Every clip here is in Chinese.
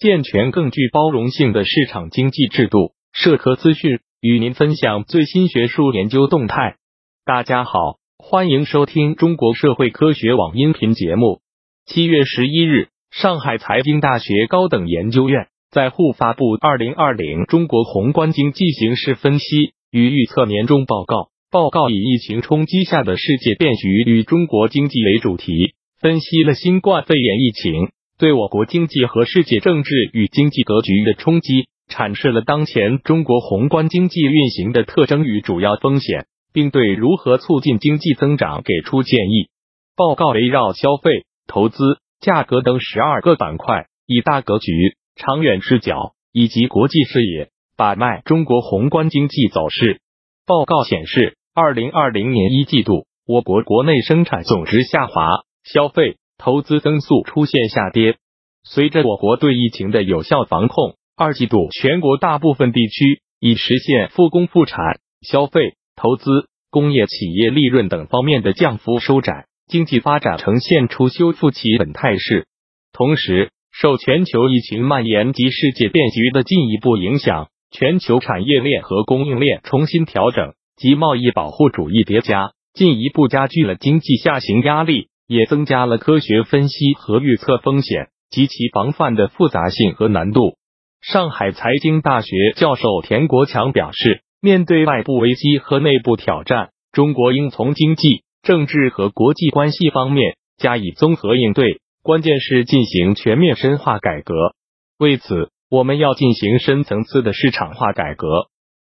健全更具包容性的市场经济制度。社科资讯与您分享最新学术研究动态。大家好，欢迎收听中国社会科学网音频节目。七月十一日，上海财经大学高等研究院在沪发布《二零二零中国宏观经济形势分析与预测年终报告》。报告以疫情冲击下的世界变局与中国经济为主题，分析了新冠肺炎疫情对我国经济和世界政治与经济格局的冲击。阐释了当前中国宏观经济运行的特征与主要风险，并对如何促进经济增长给出建议。报告围绕消费、投资、价格等十二个板块，以大格局、长远视角以及国际视野把脉中国宏观经济走势。报告显示，二零二零年一季度，我国国内生产总值下滑，消费、投资增速出现下跌。随着我国对疫情的有效防控。二季度，全国大部分地区已实现复工复产，消费、投资、工业企业利润等方面的降幅收窄，经济发展呈现出修复企稳态势。同时，受全球疫情蔓延及世界变局的进一步影响，全球产业链和供应链重新调整及贸易保护主义叠加，进一步加剧了经济下行压力，也增加了科学分析和预测风险及其防范的复杂性和难度。上海财经大学教授田国强表示，面对外部危机和内部挑战，中国应从经济、政治和国际关系方面加以综合应对。关键是进行全面深化改革。为此，我们要进行深层次的市场化改革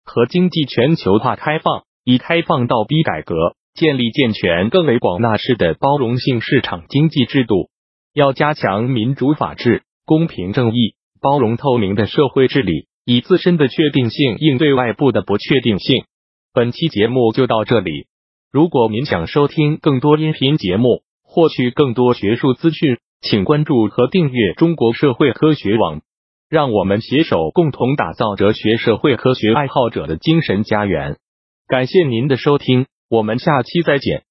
和经济全球化开放，以开放倒逼改革，建立健全更为广纳式的包容性市场经济制度。要加强民主法治、公平正义。包容透明的社会治理，以自身的确定性应对外部的不确定性。本期节目就到这里。如果您想收听更多音频节目，获取更多学术资讯，请关注和订阅中国社会科学网。让我们携手共同打造哲学社会科学爱好者的精神家园。感谢您的收听，我们下期再见。